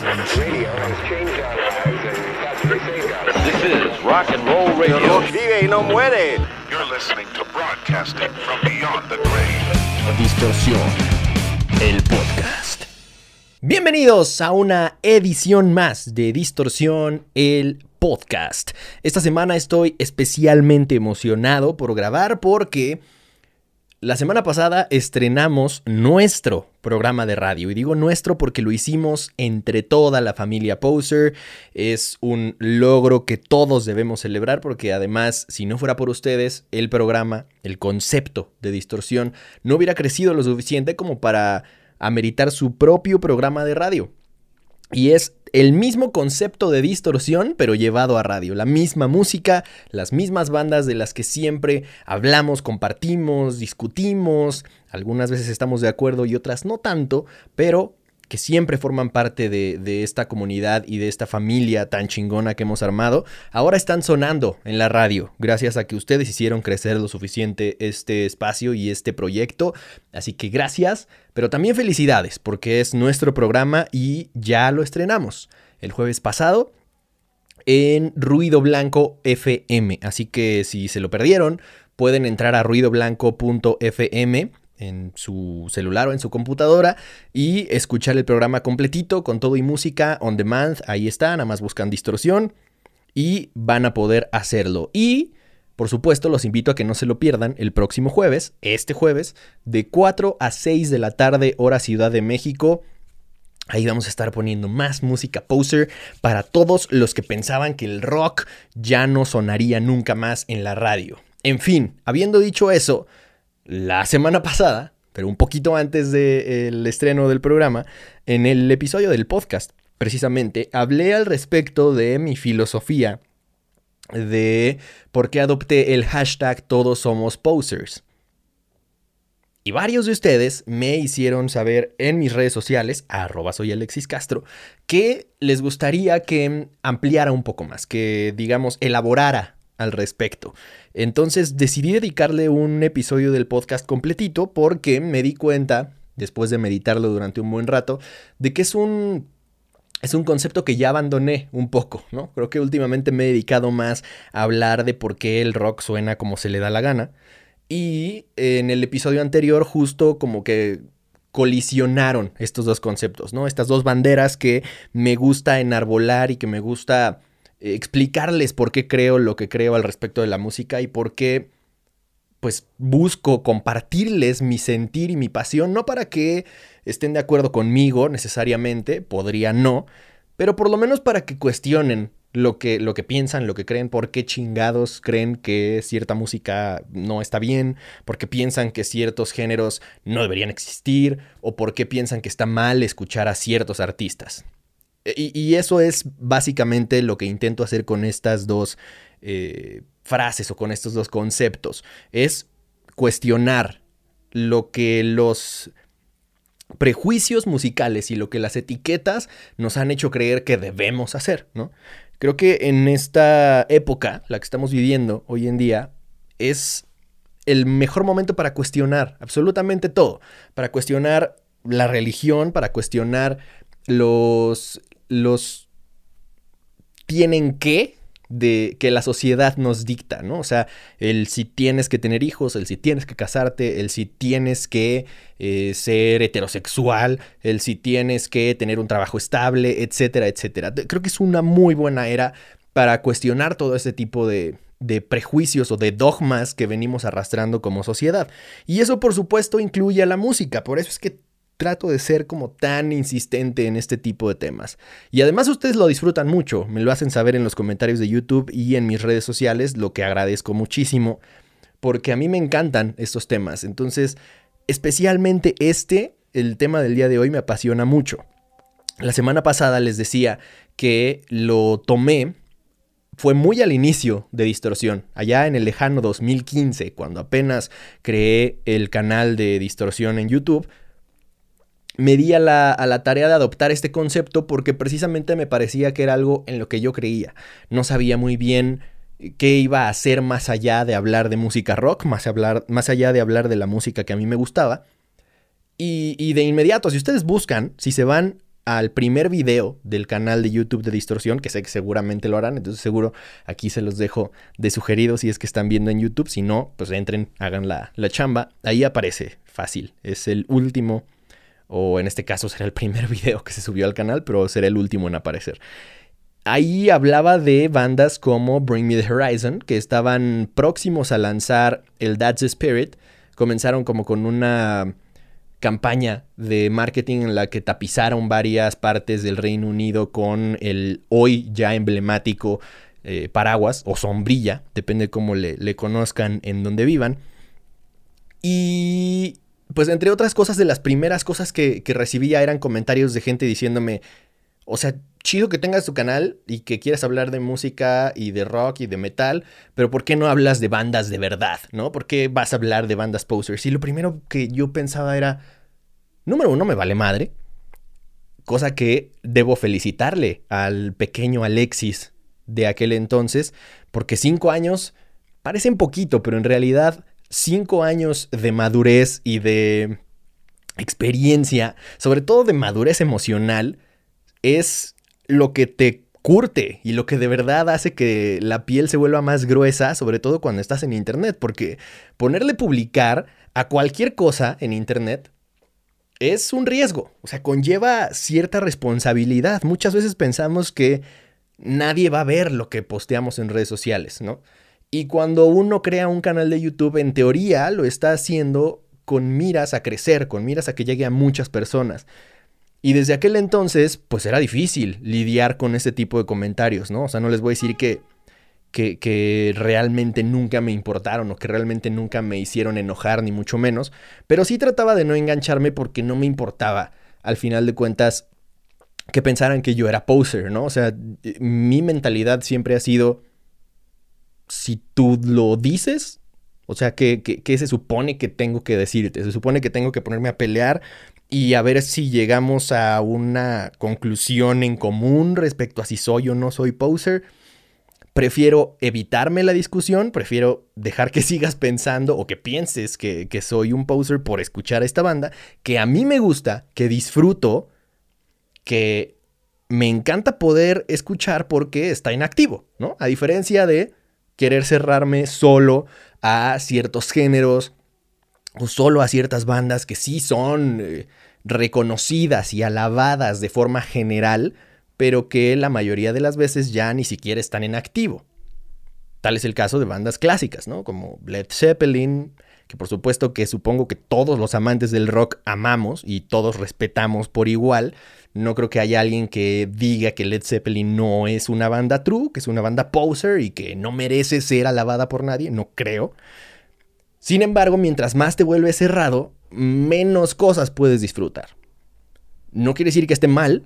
This is rock and roll radio. Vive y no muere. You're listening to broadcasting from beyond the grave. Distorsión, el podcast. Bienvenidos a una edición más de Distorsión, el podcast. Esta semana estoy especialmente emocionado por grabar porque la semana pasada estrenamos nuestro programa de radio y digo nuestro porque lo hicimos entre toda la familia Poser. Es un logro que todos debemos celebrar porque además si no fuera por ustedes el programa, el concepto de distorsión no hubiera crecido lo suficiente como para ameritar su propio programa de radio. Y es el mismo concepto de distorsión, pero llevado a radio. La misma música, las mismas bandas de las que siempre hablamos, compartimos, discutimos. Algunas veces estamos de acuerdo y otras no tanto, pero que siempre forman parte de, esta comunidad y de esta familia tan chingona que hemos armado, ahora están sonando en la radio, gracias a que ustedes hicieron crecer lo suficiente este espacio y este proyecto. Así que gracias, pero también felicidades, porque es nuestro programa y ya lo estrenamos el jueves pasado en Ruido Blanco FM. Así que si se lo perdieron, pueden entrar a ruidoblanco.fm en su celular o en su computadora y escuchar el programa completito con todo y música on demand. Ahí está, nada más buscan distorsión y van a poder hacerlo. Y por supuesto, los invito a que no se lo pierdan el próximo jueves, este jueves, de 4 a 6 de la tarde, hora Ciudad de México. Ahí vamos a estar poniendo más música poser para todos los que pensaban que el rock ya no sonaría nunca más en la radio. En fin, habiendo dicho eso, la semana pasada, pero un poquito antes del estreno del programa, en el episodio del podcast, precisamente, hablé al respecto de mi filosofía de por qué adopté el hashtag todos somos posers. Y varios de ustedes me hicieron saber en mis redes sociales, arroba soy Alexis Castro, que les gustaría que ampliara un poco más, que digamos elaborara al respecto. Entonces decidí dedicarle un episodio del podcast completito porque me di cuenta, después de meditarlo durante un buen rato, de que es un es un concepto que ya abandoné un poco, ¿no? Creo que últimamente me he dedicado más a hablar de por qué el rock suena como se le da la gana. Y en el episodio anterior justo como que colisionaron estos dos conceptos, ¿no? Estas dos banderas que me gusta enarbolar y que me gusta explicarles por qué creo lo que creo al respecto de la música y por qué pues busco compartirles mi sentir y mi pasión, no para que estén de acuerdo conmigo necesariamente, podría no, pero por lo menos para que cuestionen lo que, lo que piensan, lo que creen, por qué chingados creen que cierta música no está bien, por qué piensan que ciertos géneros no deberían existir, o por qué piensan que está mal escuchar a ciertos artistas. Y, eso es básicamente lo que intento hacer con estas dos eh, frases o con estos dos conceptos. Es cuestionar lo que los prejuicios musicales y lo que las etiquetas nos han hecho creer que debemos hacer, ¿no? Creo que en esta época, la que estamos viviendo hoy en día, es el mejor momento para cuestionar absolutamente todo, para cuestionar la religión, para cuestionar los, los tienen que de que la sociedad nos dicta, ¿no? O sea, el si tienes que tener hijos, el si tienes que casarte, el si tienes que eh, ser heterosexual, el si tienes que tener un trabajo estable, etcétera, etcétera. Creo que es una muy buena era para cuestionar todo ese tipo de, de prejuicios o de dogmas que venimos arrastrando como sociedad. Y eso por supuesto incluye a la música, por eso es que trato de ser como tan insistente en este tipo de temas. Y además ustedes lo disfrutan mucho, me lo hacen saber en los comentarios de YouTube y en mis redes sociales, lo que agradezco muchísimo, porque a mí me encantan estos temas. Entonces, especialmente este, el tema del día de hoy me apasiona mucho. La semana pasada les decía que lo tomé fue muy al inicio de Distorsión, allá en el lejano 2015, cuando apenas creé el canal de Distorsión en YouTube, me di a la, tarea de adoptar este concepto porque precisamente me parecía que era algo en lo que yo creía. No sabía muy bien qué iba a hacer más allá de hablar de música rock, más, hablar, más allá de hablar de la música que a mí me gustaba. Y, de inmediato, si ustedes buscan, si se van al primer video del canal de YouTube de Distorsión, que sé que seguramente lo harán, entonces seguro aquí se los dejo de sugerido si es que están viendo en YouTube, si no, pues entren, hagan la, la chamba, ahí aparece fácil, es el último, o en este caso será el primer video que se subió al canal, pero será el último en aparecer. Ahí hablaba de bandas como Bring Me the Horizon, que estaban próximos a lanzar el That's the Spirit. Comenzaron como con una campaña de marketing en la que tapizaron varias partes del Reino Unido con el hoy ya emblemático eh, paraguas o sombrilla, depende cómo le, le conozcan en donde vivan. Y pues entre otras cosas, de las primeras cosas que, que recibía eran comentarios de gente diciéndome, o sea, chido que tengas tu canal y que quieras hablar de música y de rock y de metal, pero ¿por qué no hablas de bandas de verdad? ¿No? ¿Por qué vas a hablar de bandas posers? Y lo primero que yo pensaba era, número uno, me vale madre. Cosa que debo felicitarle al pequeño Alexis de aquel entonces, porque cinco años parecen poquito, pero en realidad cinco años de madurez y de experiencia, sobre todo de madurez emocional, es lo que te curte y lo que de verdad hace que la piel se vuelva más gruesa, sobre todo cuando estás en Internet, porque ponerle publicar a cualquier cosa en Internet es un riesgo, o sea, conlleva cierta responsabilidad. Muchas veces pensamos que nadie va a ver lo que posteamos en redes sociales, ¿no? Y cuando uno crea un canal de YouTube, en teoría lo está haciendo con miras a crecer, con miras a que llegue a muchas personas. Y desde aquel entonces, pues era difícil lidiar con ese tipo de comentarios, ¿no? O sea, no les voy a decir que, que, que, realmente nunca me importaron o que realmente nunca me hicieron enojar, ni mucho menos. Pero sí trataba de no engancharme porque no me importaba, al final de cuentas, que pensaran que yo era poser, ¿no? O sea, mi mentalidad siempre ha sido, si tú lo dices, o sea, ¿qué, se supone que tengo que decirte? Se supone que tengo que ponerme a pelear y a ver si llegamos a una conclusión en común respecto a si soy o no soy poser. Prefiero evitarme la discusión, prefiero dejar que sigas pensando o que pienses que, que soy un poser por escuchar a esta banda, que a mí me gusta, que disfruto, que me encanta poder escuchar porque está inactivo, ¿no? A diferencia de querer cerrarme solo a ciertos géneros o solo a ciertas bandas que sí son eh, reconocidas y alabadas de forma general, pero que la mayoría de las veces ya ni siquiera están en activo. Tal es el caso de bandas clásicas, ¿no? Como Led Zeppelin, que por supuesto que supongo que todos los amantes del rock amamos y todos respetamos por igual. No creo que haya alguien que diga que Led Zeppelin no es una banda true, que es una banda poser y que no merece ser alabada por nadie, no creo. Sin embargo, mientras más te vuelves cerrado, menos cosas puedes disfrutar. No quiere decir que esté mal,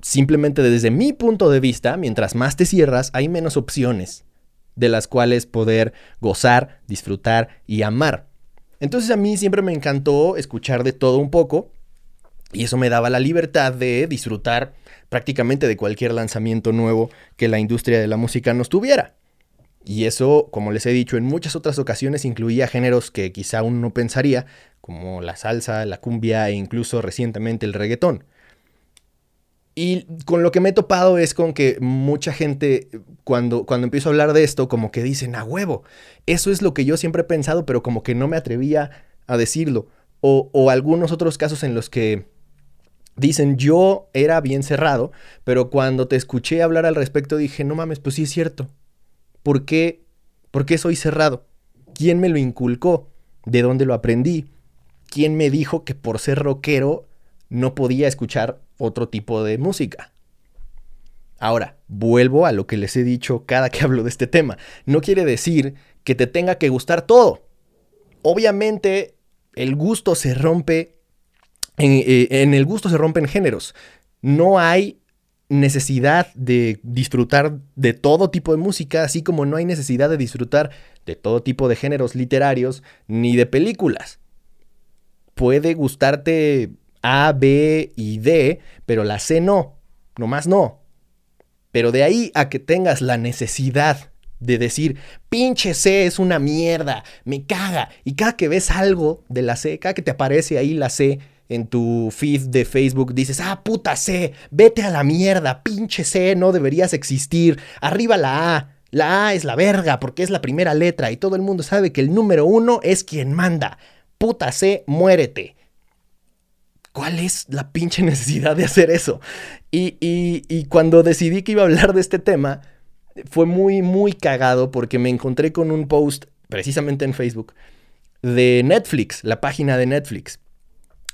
simplemente desde mi punto de vista, mientras más te cierras, hay menos opciones de las cuales poder gozar, disfrutar y amar. Entonces a mí siempre me encantó escuchar de todo un poco y eso me daba la libertad de disfrutar prácticamente de cualquier lanzamiento nuevo que la industria de la música nos tuviera. Y eso, como les he dicho en muchas otras ocasiones, incluía géneros que quizá uno no pensaría, como la salsa, la cumbia e incluso recientemente el reggaetón. Y con lo que me he topado es con que mucha gente, cuando, cuando empiezo a hablar de esto, como que dicen, a huevo, eso es lo que yo siempre he pensado, pero como que no me atrevía a decirlo. O, o algunos otros casos en los que dicen, yo era bien cerrado, pero cuando te escuché hablar al respecto dije, no mames, pues sí es cierto. ¿Por qué, ¿Por qué soy cerrado? ¿Quién me lo inculcó? ¿De dónde lo aprendí? ¿Quién me dijo que por ser rockero no podía escuchar otro tipo de música? Ahora, vuelvo a lo que les he dicho cada que hablo de este tema. No quiere decir que te tenga que gustar todo. Obviamente, el gusto se rompe. En, eh, en el gusto se rompen géneros. No hay necesidad de disfrutar de todo tipo de música, así como no hay necesidad de disfrutar de todo tipo de géneros literarios ni de películas. Puede gustarte A, B y D, pero la C no, nomás no. Pero de ahí a que tengas la necesidad de decir, pinche C es una mierda, me caga, y cada que ves algo de la C, cada que te aparece ahí la C en tu feed de Facebook dices, ah, puta C, vete a la mierda, pinche C, no deberías existir, arriba la A. La A es la verga porque es la primera letra y todo el mundo sabe que el número uno es quien manda. Puta C, muérete. ¿Cuál es la pinche necesidad de hacer eso? Y, y, cuando decidí que iba a hablar de este tema, fue muy, muy cagado porque me encontré con un post, precisamente en Facebook, de Netflix, la página de Netflix,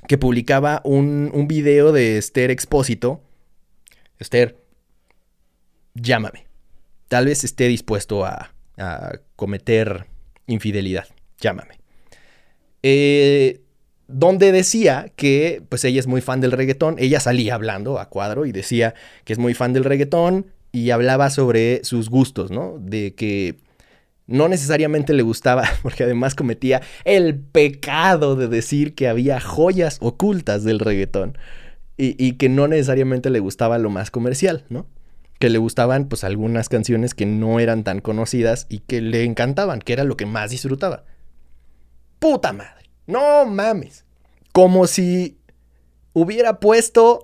que publicaba un, un video de Esther Expósito. Esther, llámame. Tal vez esté dispuesto a, a cometer infidelidad. Llámame. Eh, donde decía que pues ella es muy fan del reggaetón, ella salía hablando a cuadro y decía que es muy fan del reggaetón y hablaba sobre sus gustos, ¿no? De que no necesariamente le gustaba, porque además cometía el pecado de decir que había joyas ocultas del reggaetón y, y que no necesariamente le gustaba lo más comercial, ¿no? Que le gustaban pues algunas canciones que no eran tan conocidas y que le encantaban, que era lo que más disfrutaba. Puta madre. No mames. Como si hubiera puesto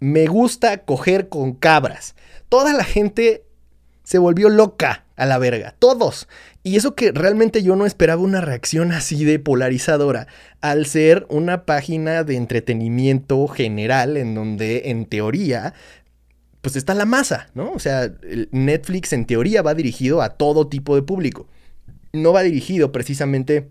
me gusta coger con cabras. Toda la gente se volvió loca a la verga. Todos. Y eso que realmente yo no esperaba una reacción así de polarizadora al ser una página de entretenimiento general en donde en teoría pues está la masa, ¿no? O sea, Netflix en teoría va dirigido a todo tipo de público. No va dirigido precisamente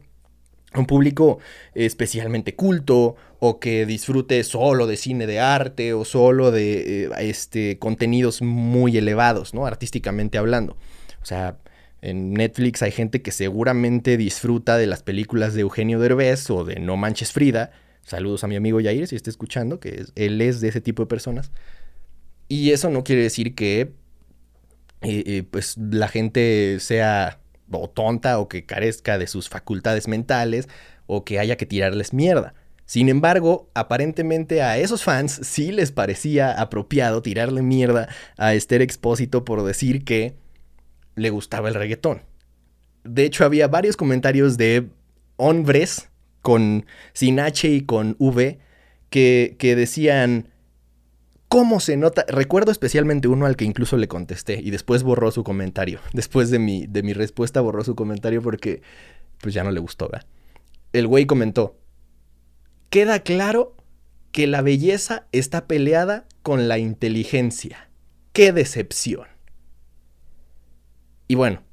un público especialmente culto o que disfrute solo de cine de arte o solo de eh, este, contenidos muy elevados, ¿no? Artísticamente hablando. O sea, en Netflix hay gente que seguramente disfruta de las películas de Eugenio Derbez o de No Manches Frida. Saludos a mi amigo Yair si está escuchando, que él es de ese tipo de personas. Y eso no quiere decir que eh, eh, pues la gente sea o tonta o que carezca de sus facultades mentales o que haya que tirarles mierda. Sin embargo, aparentemente a esos fans sí les parecía apropiado tirarle mierda a Esther Expósito por decir que le gustaba el reggaetón. De hecho, había varios comentarios de hombres con sin H y con V que, que decían, ¿Cómo se nota? Recuerdo especialmente uno al que incluso le contesté y después borró su comentario. Después de mi, de mi respuesta borró su comentario porque pues ya no le gustó, ¿verdad? El güey comentó, queda claro que la belleza está peleada con la inteligencia. ¡Qué decepción! Y bueno,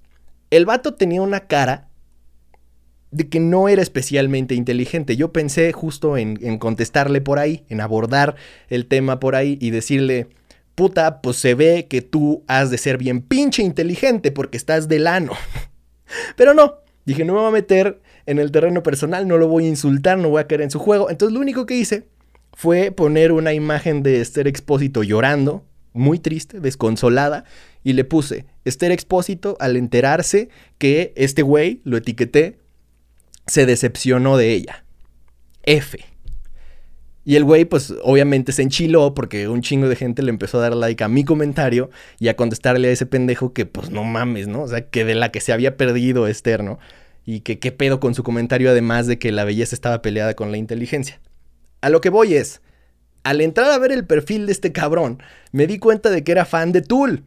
el vato tenía una cara de que no era especialmente inteligente. Yo pensé justo en, contestarle por ahí, en abordar el tema por ahí y decirle, puta, pues se ve que tú has de ser bien pinche inteligente porque estás del ano. Pero no, dije, no me voy a meter en el terreno personal, no lo voy a insultar, no voy a caer en su juego. Entonces lo único que hice fue poner una imagen de Esther Expósito llorando, muy triste, desconsolada, y le puse Esther Expósito al enterarse que este güey, lo etiqueté, se decepcionó de ella. F. Y el güey, pues obviamente se enchiló porque un chingo de gente le empezó a dar like a mi comentario y a contestarle a ese pendejo que, pues no mames, ¿no? O sea, que de la que se había perdido Esther, ¿no? Y que qué pedo con su comentario, además de que la belleza estaba peleada con la inteligencia. A lo que voy es, al entrar a ver el perfil de este cabrón, me di cuenta de que era fan de Tool.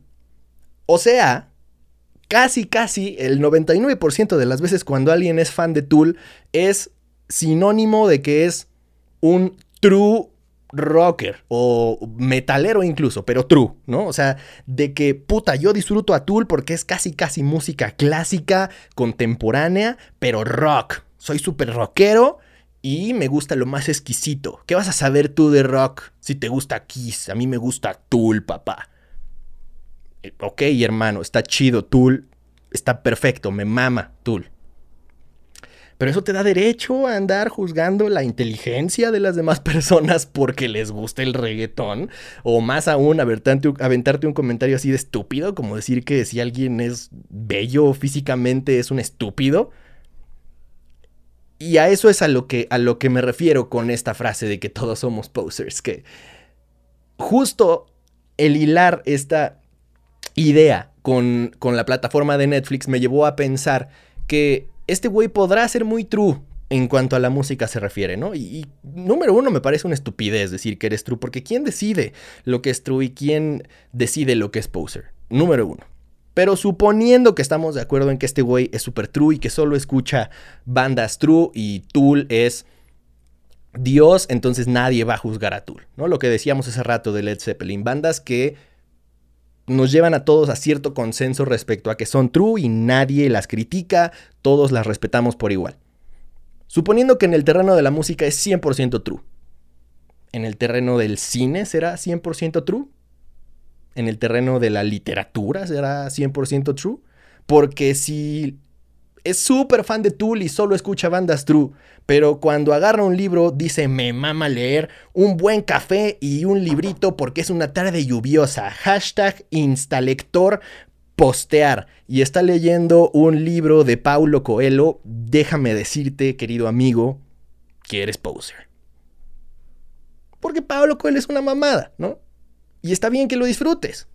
O sea, casi, casi el 99% de las veces cuando alguien es fan de Tool es sinónimo de que es un true rocker o metalero incluso, pero true, ¿no? O sea, de que puta, yo disfruto a Tool porque es casi casi música clásica, contemporánea, pero rock. Soy súper rockero y me gusta lo más exquisito. ¿Qué vas a saber tú de rock si te gusta Kiss? A mí me gusta Tool, papá. Ok, hermano, está chido, Tool, está perfecto, me mama Tool. Pero eso te da derecho a andar juzgando la inteligencia de las demás personas porque les gusta el reggaetón. O más aún, aventarte, aventarte un comentario así de estúpido, como decir que si alguien es bello físicamente es un estúpido. Y a eso es a lo que, a lo que me refiero con esta frase de que todos somos posers. Que justo el hilar esta idea con, con la plataforma de Netflix me llevó a pensar que este güey podrá ser muy true en cuanto a la música se refiere, ¿no? Y, número uno, me parece una estupidez decir que eres true, porque ¿quién decide lo que es true y quién decide lo que es poser? Número uno. Pero suponiendo que estamos de acuerdo en que este güey es super true y que solo escucha bandas true y Tool es Dios, entonces nadie va a juzgar a Tool, ¿no? Lo que decíamos hace rato de Led Zeppelin, bandas que nos llevan a todos a cierto consenso respecto a que son true y nadie las critica, todos las respetamos por igual. Suponiendo que en el terreno de la música es 100% true. ¿En el terreno del cine será 100% true? ¿En el terreno de la literatura será 100% true? Porque si es súper fan de Tool y solo escucha bandas true, pero cuando agarra un libro dice me mama leer un buen café y un librito porque es una tarde lluviosa. Hashtag instalector postear y está leyendo un libro de Paulo Coelho, déjame decirte, querido amigo, que eres poser. Porque Paulo Coelho es una mamada, ¿no? Y está bien que lo disfrutes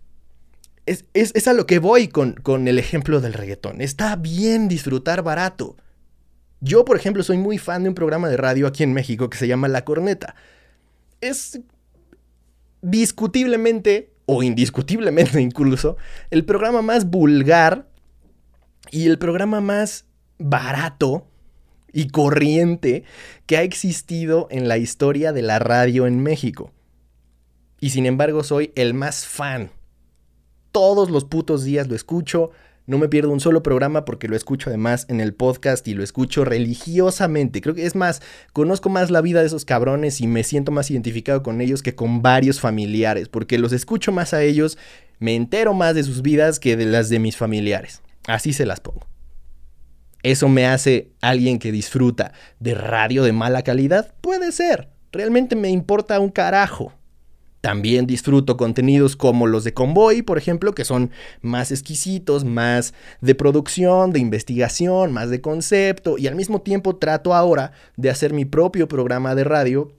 es, a lo que voy con, con el ejemplo del reggaetón. Está bien disfrutar barato. Yo, por ejemplo, soy muy fan de un programa de radio aquí en México que se llama La Corneta. Es discutiblemente, o indiscutiblemente incluso, el programa más vulgar y el programa más barato y corriente que ha existido en la historia de la radio en México. Y sin embargo soy el más fan todos los putos días lo escucho. No me pierdo un solo programa porque lo escucho además en el podcast y lo escucho religiosamente. Creo que es más, conozco más la vida de esos cabrones y me siento más identificado con ellos que con varios familiares, porque los escucho más a ellos, me entero más de sus vidas que de las de mis familiares. Así se las pongo. ¿Eso me hace alguien que disfruta de radio de mala calidad? Puede ser. Realmente me importa un carajo. También disfruto contenidos como los de Convoy, por ejemplo, que son más exquisitos, más de producción, de investigación, más de concepto, y al mismo tiempo trato ahora de hacer mi propio programa de radio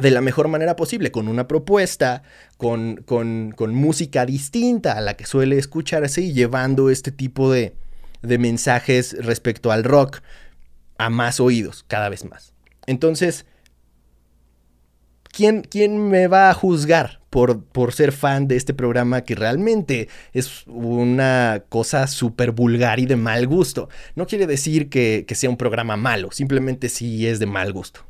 de la mejor manera posible, con una propuesta, con, con, con música distinta a la que suele escucharse y llevando este tipo de, de mensajes respecto al rock a más oídos, cada vez más. Entonces, ¿quién, me va a juzgar por, por, ser fan de este programa que realmente es una cosa súper vulgar y de mal gusto? No quiere decir que, que sea un programa malo, simplemente sí es de mal gusto.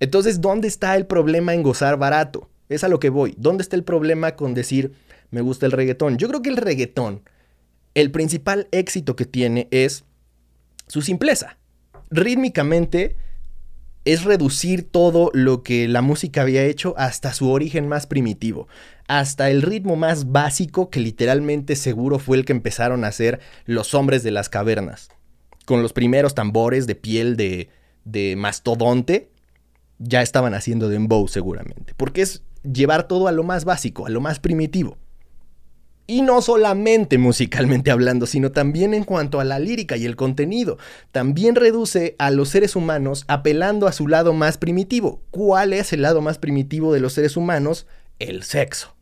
Entonces, ¿dónde está el problema en gozar barato? Es a lo que voy. ¿Dónde está el problema con decir me gusta el reggaetón? Yo creo que el reggaetón, el principal éxito que tiene es su simpleza. Rítmicamente es reducir todo lo que la música había hecho hasta su origen más primitivo, hasta el ritmo más básico que literalmente seguro fue el que empezaron a hacer los hombres de las cavernas, con los primeros tambores de piel de, de mastodonte, ya estaban haciendo dembow seguramente, porque es llevar todo a lo más básico, a lo más primitivo. Y no solamente musicalmente hablando, sino también en cuanto a la lírica y el contenido. También reduce a los seres humanos apelando a su lado más primitivo. ¿Cuál es el lado más primitivo de los seres humanos? El sexo.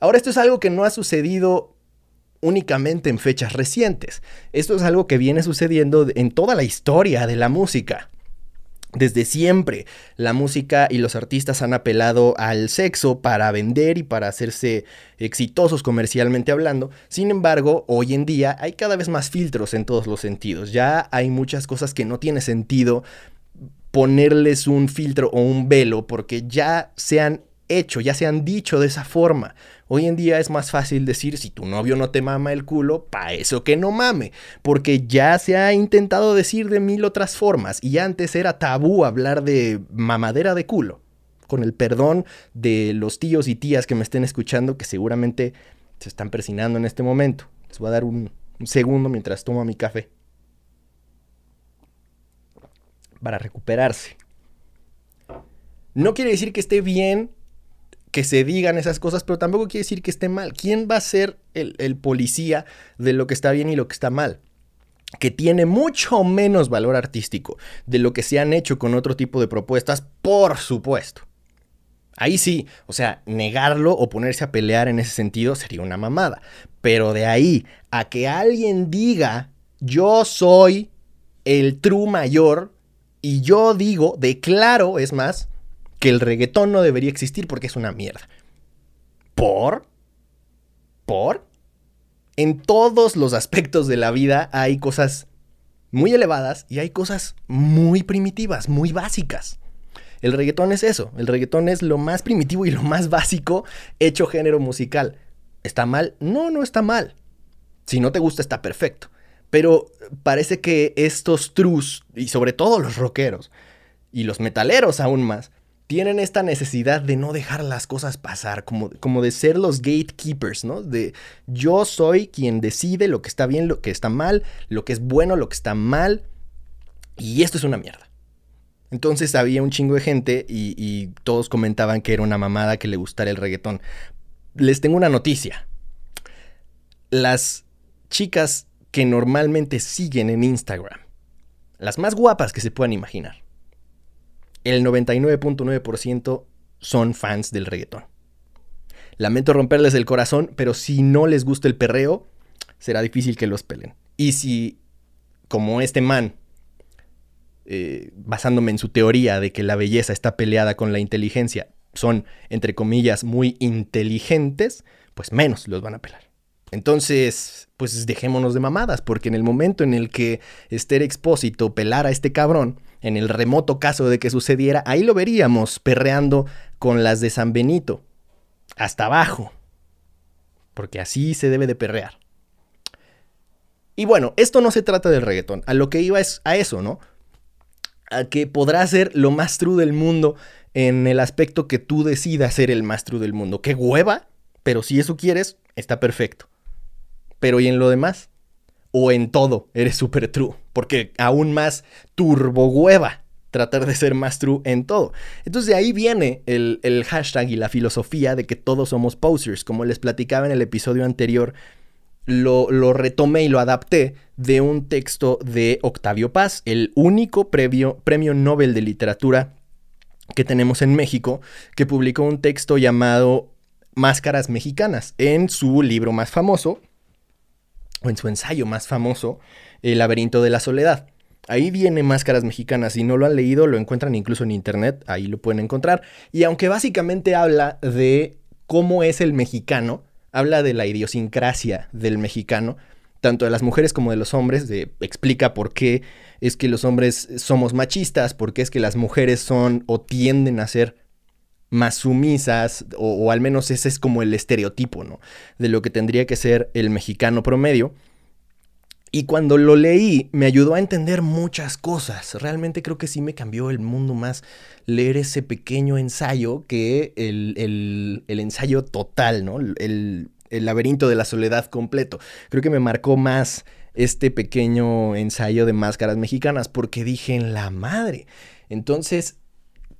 Ahora esto es algo que no ha sucedido únicamente en fechas recientes. Esto es algo que viene sucediendo en toda la historia de la música. Desde siempre la música y los artistas han apelado al sexo para vender y para hacerse exitosos comercialmente hablando. Sin embargo, hoy en día hay cada vez más filtros en todos los sentidos. Ya hay muchas cosas que no tiene sentido ponerles un filtro o un velo porque ya se han hecho, ya se han dicho de esa forma. Hoy en día es más fácil decir si tu novio no te mama el culo, pa' eso que no mame, porque ya se ha intentado decir de mil otras formas y antes era tabú hablar de mamadera de culo. Con el perdón de los tíos y tías que me estén escuchando que seguramente se están persinando en este momento. Les voy a dar un, un segundo mientras tomo mi café. Para recuperarse. No quiere decir que esté bien que se digan esas cosas, pero tampoco quiere decir que esté mal. ¿Quién va a ser el, policía de lo que está bien y lo que está mal? que tiene mucho menos valor artístico de lo que se han hecho con otro tipo de propuestas, por supuesto. Ahí sí, o sea, negarlo o ponerse a pelear en ese sentido sería una mamada. Pero de ahí a que alguien diga, yo soy el true mayor. Y yo digo, declaro, es más, que el reggaetón no debería existir porque es una mierda. ¿Por? ¿Por? En todos los aspectos de la vida hay cosas muy elevadas y hay cosas muy primitivas, muy básicas. El reggaetón es eso, el reggaetón es lo más primitivo y lo más básico hecho género musical. ¿Está mal? No, no está mal. Si no te gusta está perfecto. Pero parece que estos trus, y sobre todo los rockeros, y los metaleros aún más, tienen esta necesidad de no dejar las cosas pasar, como, como de ser los gatekeepers, ¿no? De yo soy quien decide lo que está bien, lo que está mal, lo que es bueno, lo que está mal, y esto es una mierda. Entonces había un chingo de gente y, y todos comentaban que era una mamada que le gustara el reggaetón. Les tengo una noticia. Las chicas que normalmente siguen en Instagram, las más guapas que se puedan imaginar, el 99.9% son fans del reggaetón. Lamento romperles el corazón, pero si no les gusta el perreo, será difícil que los pelen. Y si, como este man, eh, basándome en su teoría de que la belleza está peleada con la inteligencia, son, entre comillas, muy inteligentes, pues menos los van a pelar. Entonces, pues dejémonos de mamadas, porque en el momento en el que Esther Expósito pelara a este cabrón, en el remoto caso de que sucediera, ahí lo veríamos perreando con las de San Benito, hasta abajo, porque así se debe de perrear. Y bueno, esto no se trata del reggaetón, a lo que iba es a eso, ¿no? A que podrá ser lo más true del mundo en el aspecto que tú decidas ser el más true del mundo. ¡Qué hueva! Pero si eso quieres, está perfecto. Pero ¿y en lo demás? O en todo eres super true. Porque aún más turbo hueva tratar de ser más true en todo. Entonces de ahí viene el, hashtag y la filosofía de que todos somos posers. Como les platicaba en el episodio anterior, lo, lo, retomé y lo adapté de un texto de Octavio Paz, el único premio Nobel de Literatura que tenemos en México, que publicó un texto llamado Máscaras Mexicanas en su libro más famoso, en su ensayo más famoso, El laberinto de la soledad. Ahí viene Máscaras Mexicanas. Si no lo han leído, lo encuentran incluso en internet. Ahí lo pueden encontrar. Y aunque básicamente habla de cómo es el mexicano, habla de la idiosincrasia del mexicano, tanto de las mujeres como de los hombres. De, explica por qué es que los hombres somos machistas, por qué es que las mujeres son o tienden a ser más sumisas, o, al menos ese es como el estereotipo, ¿no? De lo que tendría que ser el mexicano promedio. Y cuando lo leí me ayudó a entender muchas cosas. Realmente creo que sí me cambió el mundo más leer ese pequeño ensayo que el, ensayo total, ¿no? El, el laberinto de la soledad completo. Creo que me marcó más este pequeño ensayo de máscaras mexicanas porque dije en la madre. Entonces,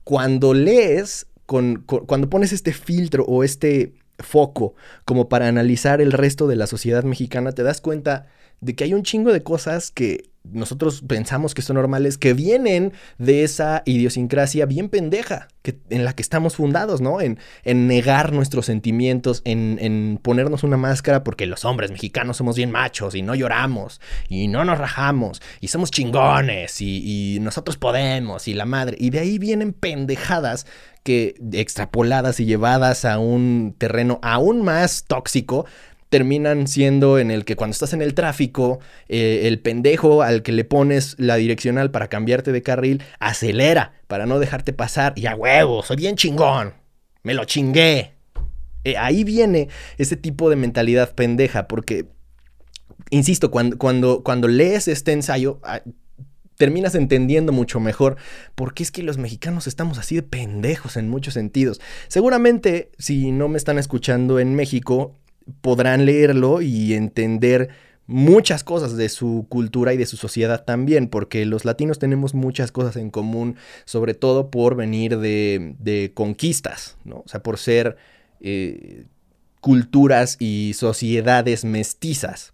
cuando lees cuando pones este filtro o este foco como para analizar el resto de la sociedad mexicana, te das cuenta de que hay un chingo de cosas que nosotros pensamos que son normales, que vienen de esa idiosincrasia bien pendeja que, en la que estamos fundados, ¿no? En, en negar nuestros sentimientos, en, en, ponernos una máscara porque los hombres mexicanos somos bien machos y no lloramos y no nos rajamos y somos chingones y, y nosotros podemos y la madre. Y de ahí vienen pendejadas que extrapoladas y llevadas a un terreno aún más tóxico terminan siendo en el que cuando estás en el tráfico, eh, el pendejo al que le pones la direccional para cambiarte de carril, acelera para no dejarte pasar y a huevo, soy bien chingón, me lo chingué. Eh, ahí viene ese tipo de mentalidad pendeja, porque, insisto, cuando, cuando, cuando lees este ensayo, ah, terminas entendiendo mucho mejor por qué es que los mexicanos estamos así de pendejos en muchos sentidos. Seguramente, si no me están escuchando en México, podrán leerlo y entender muchas cosas de su cultura y de su sociedad también, porque los latinos tenemos muchas cosas en común, sobre todo por venir de, conquistas, ¿no? O sea, por ser eh, culturas y sociedades mestizas,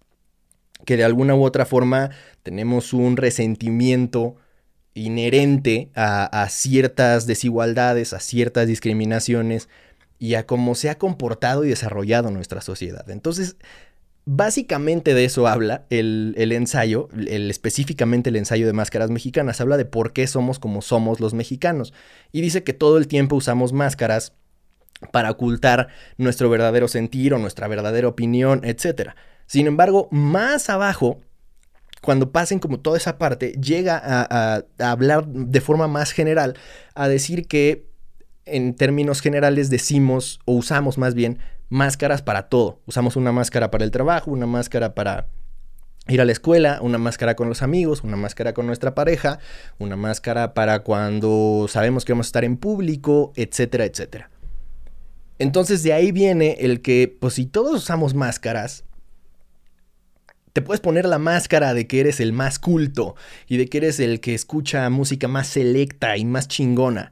que de alguna u otra forma tenemos un resentimiento inherente a ciertas desigualdades, a ciertas discriminaciones, y a cómo se ha comportado y desarrollado nuestra sociedad. Entonces, Básicamente de eso habla el, el ensayo, el, específicamente el ensayo de máscaras mexicanas. Habla de por qué somos como somos los mexicanos. Y dice que todo el tiempo usamos máscaras para ocultar nuestro verdadero sentir o nuestra verdadera opinión, etc. Sin embargo, más abajo, cuando pasen como toda esa parte, llega a, a hablar de forma más general, a decir que en términos generales decimos o usamos más bien máscaras para todo. Usamos una máscara para el trabajo, una máscara para ir a la escuela, una máscara con los amigos, una máscara con nuestra pareja, una máscara para cuando sabemos que vamos a estar en público, etcétera, etcétera. Entonces de ahí viene el que, pues si todos usamos máscaras, te puedes poner la máscara de que eres el más culto y de que eres el que escucha música más selecta y más chingona.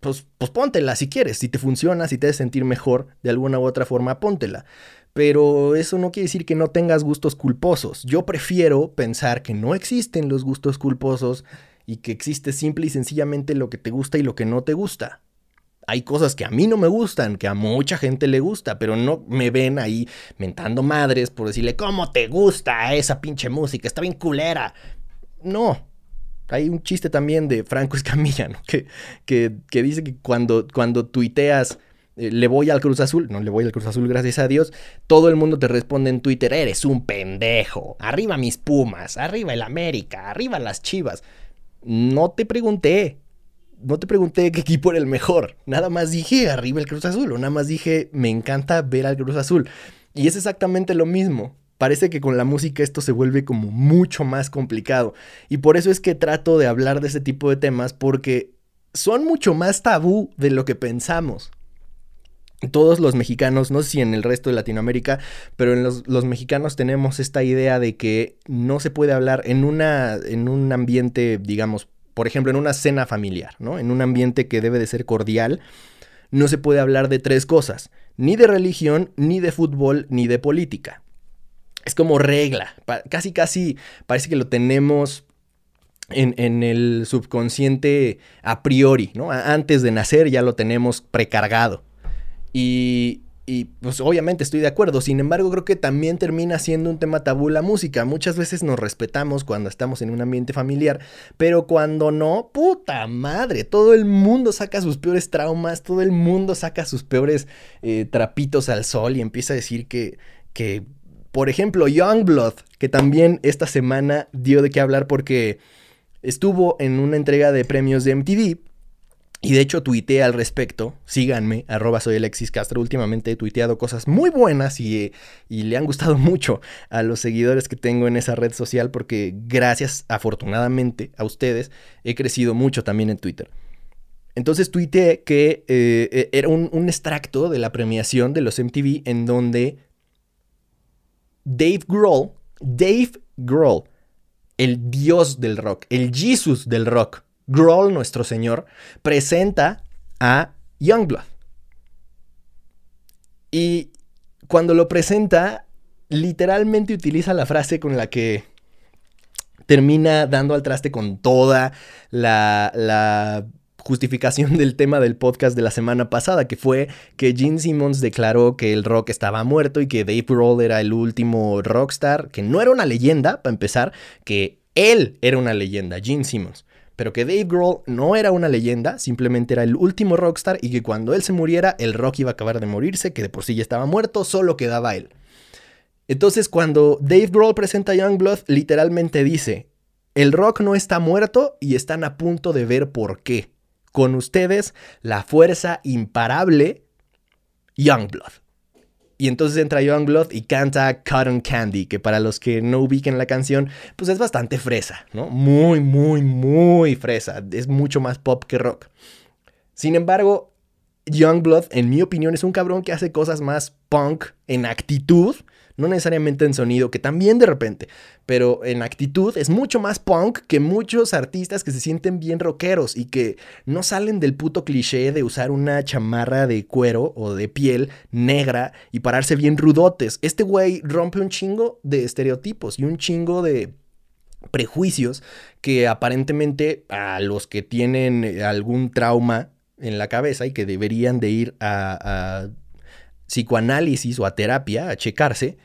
Pues, pues póntela si quieres, si te funciona, si te hace sentir mejor de alguna u otra forma, póntela. Pero eso no quiere decir que no tengas gustos culposos. Yo prefiero pensar que no existen los gustos culposos y que existe simple y sencillamente lo que te gusta y lo que no te gusta hay cosas que a mí no me gustan, que a mucha gente le gusta, pero no me ven ahí mentando madres por decirle, ¿cómo te gusta esa pinche música? Está bien culera. No. Hay un chiste también de Franco Escamilla, ¿no? Que, que, dice que cuando, cuando tuiteas eh, le voy al Cruz Azul, no le voy al Cruz Azul, gracias a Dios, todo el mundo te responde en Twitter, eres un pendejo, arriba mis Pumas, arriba el América, arriba las Chivas. No te pregunté, no te pregunté qué equipo era el mejor. Nada más dije arriba el Cruz Azul. O nada más dije me encanta ver al Cruz Azul. Y es exactamente lo mismo. Parece que con la música esto se vuelve como mucho más complicado. Y por eso es que trato de hablar de ese tipo de temas porque son mucho más tabú de lo que pensamos. Todos los mexicanos, no sé si en el resto de Latinoamérica, pero en los, mexicanos tenemos esta idea de que no se puede hablar en, una, en un ambiente, digamos, por ejemplo, en una cena familiar, ¿no? En un ambiente que debe de ser cordial, no se puede hablar de tres cosas, ni de religión, ni de fútbol, ni de política. Es como regla, casi casi parece que lo tenemos en, el subconsciente a priori, ¿no? Antes de nacer ya lo tenemos precargado. Y, y pues obviamente estoy de acuerdo, sin embargo creo que también termina siendo un tema tabú la música. Muchas veces nos respetamos cuando estamos en un ambiente familiar, pero cuando no, puta madre, todo el mundo saca sus peores traumas, todo el mundo saca sus peores eh, trapitos al sol y empieza a decir que, que, por ejemplo, Youngblood, que también esta semana dio de qué hablar porque estuvo en una entrega de premios de MTV y de hecho tuiteé al respecto, síganme, arroba soy Alexis Castro, últimamente he tuiteado cosas muy buenas y, y, le han gustado mucho a los seguidores que tengo en esa red social porque gracias afortunadamente a ustedes he crecido mucho también en Twitter. Entonces tuiteé que eh, eh, era un, un extracto de la premiación de los MTV en donde Dave Grohl, Dave Grohl, el dios del rock, el Jesus del rock, Grohl, nuestro señor, presenta a Youngblood. Y cuando lo presenta, literalmente utiliza la frase con la que termina dando al traste con toda la, la justificación del tema del podcast de la semana pasada, que fue que Gene Simmons declaró que el rock estaba muerto y que Dave Grohl era el último rockstar, que no era una leyenda, para empezar, que él era una leyenda, Gene Simmons pero que Dave Grohl no era una leyenda, simplemente era el último rockstar y que cuando él se muriera, el rock iba a acabar de morirse, que de por sí ya estaba muerto, solo quedaba él. Entonces, cuando Dave Grohl presenta Youngblood, literalmente dice: El rock no está muerto y están a punto de ver por qué. Con ustedes, la fuerza imparable Youngblood. Y entonces entra Youngblood y canta Cotton Candy, que para los que no ubiquen la canción, pues es bastante fresa, ¿no? Muy, muy, muy fresa. Es mucho más pop que rock. Sin embargo, Youngblood, en mi opinión, es un cabrón que hace cosas más punk en actitud no necesariamente en sonido, que también de repente, pero en actitud es mucho más punk que muchos artistas que se sienten bien rockeros y que no salen del puto cliché de usar una chamarra de cuero o de piel negra y pararse bien rudotes. Este güey rompe un chingo de estereotipos y un chingo de prejuicios que aparentemente a los que tienen algún trauma en la cabeza y que deberían de ir a, a psicoanálisis o a terapia a checarse,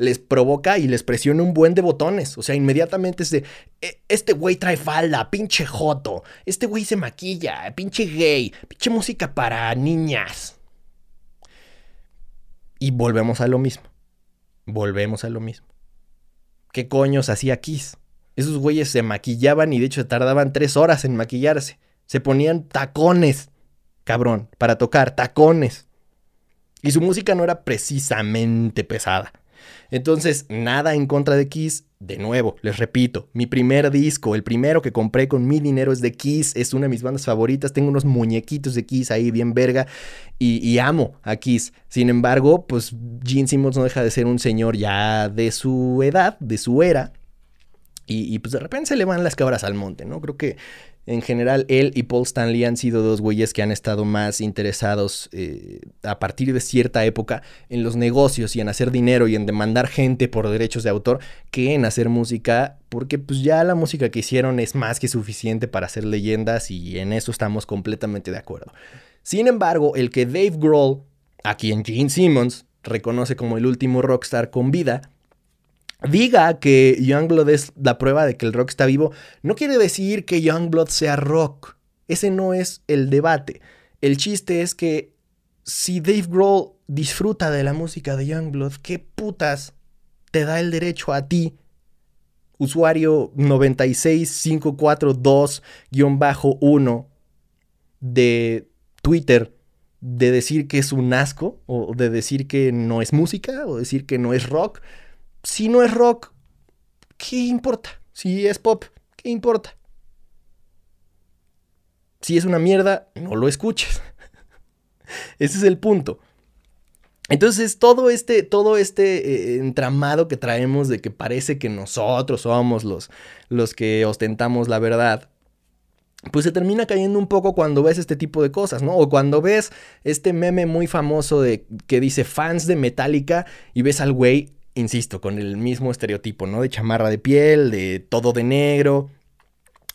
les provoca y les presiona un buen de botones. O sea, inmediatamente es de, "E- este güey trae falda, pinche joto, este güey se maquilla, pinche gay, pinche música para niñas. Y volvemos a lo mismo. Volvemos a lo mismo. ¿Qué coños hacía Kiss? Esos güeyes se maquillaban y de hecho tardaban tres horas en maquillarse. Se ponían tacones, cabrón, para tocar, tacones. Y su música no era precisamente pesada. Entonces, nada en contra de Kiss. De nuevo, les repito, mi primer disco, el primero que compré con mi dinero es de Kiss, es una de mis bandas favoritas, tengo unos muñequitos de Kiss ahí bien verga y, amo a Kiss. Sin embargo, pues Gene Simmons no deja de ser un señor ya de su edad, de su era, y, pues de repente se le van las cabras al monte, ¿no? Creo que en general él y Paul Stanley han sido dos güeyes que han estado más interesados eh, a partir de cierta época en los negocios y en hacer dinero y en demandar gente por derechos de autor que en hacer música, porque pues ya la música que hicieron es más que suficiente para hacer leyendas y en eso estamos completamente de acuerdo. Sin embargo, el que Dave Grohl, a quien Gene Simmons reconoce como el último rockstar con vida, diga que Youngblood es la prueba de que el rock está vivo, no quiere decir que Youngblood sea rock. Ese no es el debate. El chiste es que si Dave Grohl disfruta de la música de Youngblood, ¿qué putas te da el derecho a ti, usuario 96542-1 de Twitter, de decir que es un asco, o de decir que no es música, o decir que no es rock? Si no es rock, ¿qué importa? Si es pop, ¿qué importa? Si es una mierda, no lo escuches. Ese es el punto. Entonces, todo este, todo este eh, entramado que traemos de que parece que nosotros somos los, los que ostentamos la verdad, pues se termina cayendo un poco cuando ves este tipo de cosas, ¿no? O cuando ves este meme muy famoso de que dice fans de Metallica y ves al güey insisto, con el mismo estereotipo, ¿no? De chamarra de piel, de todo de negro,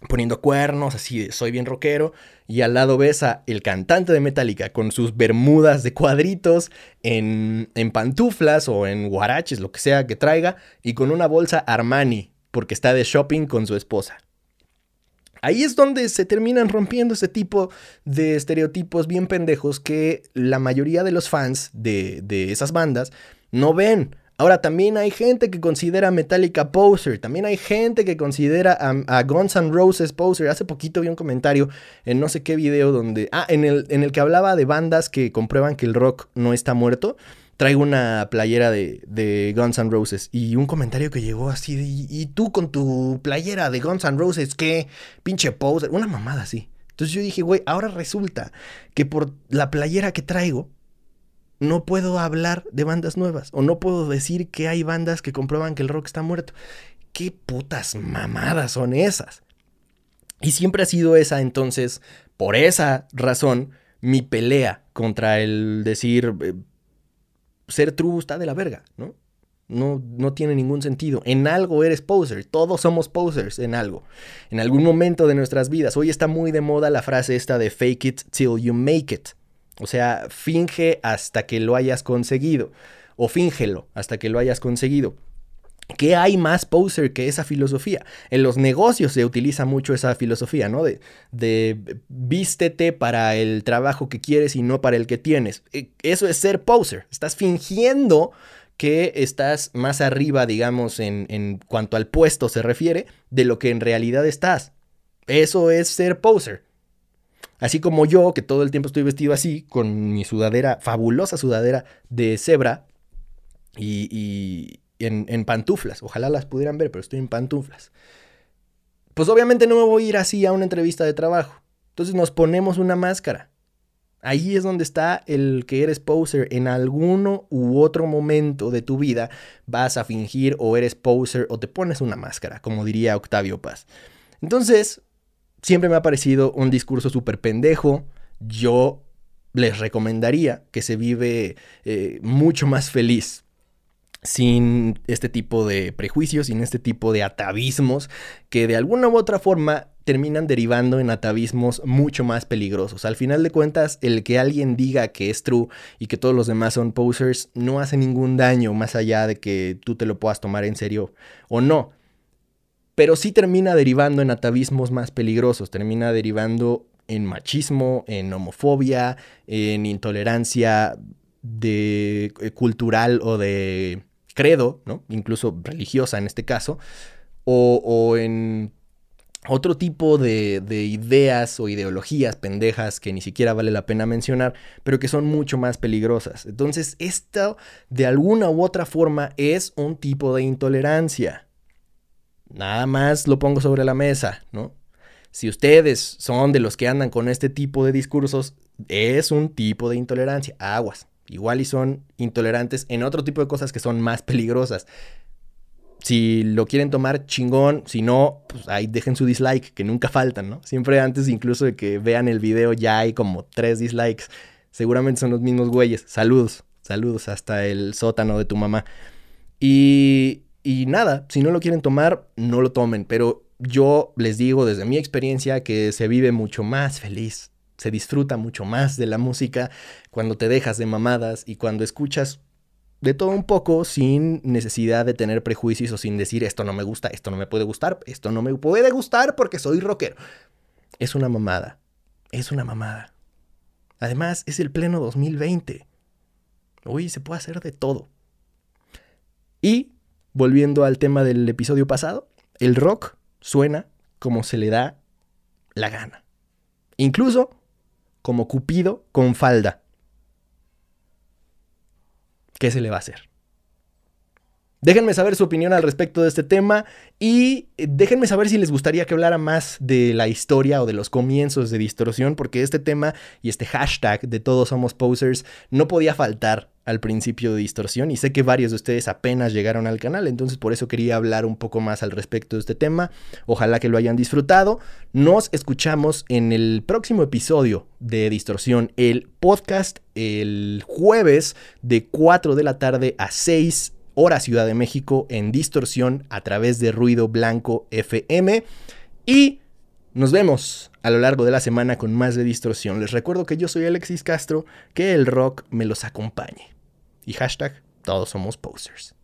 poniendo cuernos, así de soy bien rockero. Y al lado ves a el cantante de Metallica con sus bermudas de cuadritos, en, en pantuflas o en guaraches, lo que sea que traiga, y con una bolsa Armani, porque está de shopping con su esposa. Ahí es donde se terminan rompiendo ese tipo de estereotipos bien pendejos que la mayoría de los fans de, de esas bandas no ven. Ahora, también hay gente que considera a Metallica poser, también hay gente que considera a, Guns N' Roses poser. Hace poquito vi un comentario en no sé qué video donde, ah, en el, en el que hablaba de bandas que comprueban que el rock no está muerto. Traigo una playera de, de Guns N' Roses y un comentario que llegó así ¿y tú con tu playera de Guns N' Roses qué? Pinche poser, una mamada así. Entonces yo dije, güey, ahora resulta que por la playera que traigo, no puedo hablar de bandas nuevas o no puedo decir que hay bandas que comprueban que el rock está muerto. ¿Qué putas mamadas son esas? Y siempre ha sido esa entonces, por esa razón, mi pelea contra el decir eh, ser true está de la verga, ¿no? No, no tiene ningún sentido. En algo eres poser. Todos somos posers en algo. En algún momento de nuestras vidas. Hoy está muy de moda la frase esta de fake it till you make it. O sea, finge hasta que lo hayas conseguido. O fíngelo hasta que lo hayas conseguido. ¿Qué hay más poser que esa filosofía? En los negocios se utiliza mucho esa filosofía, ¿no? De, de, vístete para el trabajo que quieres y no para el que tienes. Eso es ser poser. Estás fingiendo que estás más arriba, digamos, en, en cuanto al puesto se refiere, de lo que en realidad estás. Eso es ser poser. Así como yo, que todo el tiempo estoy vestido así, con mi sudadera, fabulosa sudadera de cebra y, y en, en, pantuflas. Ojalá las pudieran ver, pero estoy en pantuflas. Pues obviamente no me voy a ir así a una entrevista de trabajo. Entonces nos ponemos una máscara. Ahí es donde está el que eres poser. En alguno u otro momento de tu vida vas a fingir o eres poser o te pones una máscara, como diría Octavio Paz. Entonces, siempre me ha parecido un discurso súper pendejo. Yo les recomendaría que se vive eh, mucho más feliz sin este tipo de prejuicios, sin este tipo de atavismos que de alguna u otra forma terminan derivando en atavismos mucho más peligrosos. Al final de cuentas, el que alguien diga que es true y que todos los demás son posers no hace ningún daño más allá de que tú te lo puedas tomar en serio o no. Pero sí termina derivando en atavismos más peligrosos, termina derivando en machismo, en homofobia, en intolerancia de eh, cultural o de credo, ¿no? Incluso religiosa en este caso, o, o en otro tipo de, ideas o ideologías pendejas que ni siquiera vale la pena mencionar, pero que son mucho más peligrosas. Entonces, esto de alguna u otra forma es un tipo de intolerancia. Nada más lo pongo sobre la mesa, ¿no? Si ustedes son de los que andan con este tipo de discursos, es un tipo de intolerancia. Aguas. Igual y son intolerantes en otro tipo de cosas que son más peligrosas. Si lo quieren tomar, chingón. Si no, pues ahí dejen su dislike, que nunca faltan, ¿no? Siempre antes incluso de que vean el video ya hay como tres dislikes. Seguramente son los mismos güeyes. Saludos, saludos hasta el sótano de tu mamá. Y, y nada, si no lo quieren tomar, no lo tomen. Pero yo les digo desde mi experiencia que se vive mucho más feliz. Se disfruta mucho más de la música cuando te dejas de mamadas y cuando escuchas de todo un poco sin necesidad de tener prejuicios o sin decir esto no me gusta, esto no me puede gustar, esto no me puede gustar porque soy rockero. Es una mamada, es una mamada. Además, es el pleno 2020. Uy, se puede hacer de todo. Y, volviendo al tema del episodio pasado, el rock suena como se le da la gana. Incluso como Cupido con falda. ¿qué se le va a hacer? Déjenme saber su opinión al respecto de este tema y eh, déjenme saber si les gustaría que hablara más de la historia o de los comienzos de distorsión, porque este tema y este hashtag de todos somos posers no podía faltar al principio de distorsión y sé que varios de ustedes apenas llegaron al canal, entonces por eso quería hablar un poco más al respecto de este tema. Ojalá que lo hayan disfrutado. Nos escuchamos en el próximo episodio de Distorsión, el podcast el jueves de 4 de la tarde a 6 hora Ciudad de México en distorsión a través de Ruido Blanco FM. Y nos vemos a lo largo de la semana con más de distorsión. Les recuerdo que yo soy Alexis Castro, que el rock me los acompañe. Y hashtag, todos somos posers.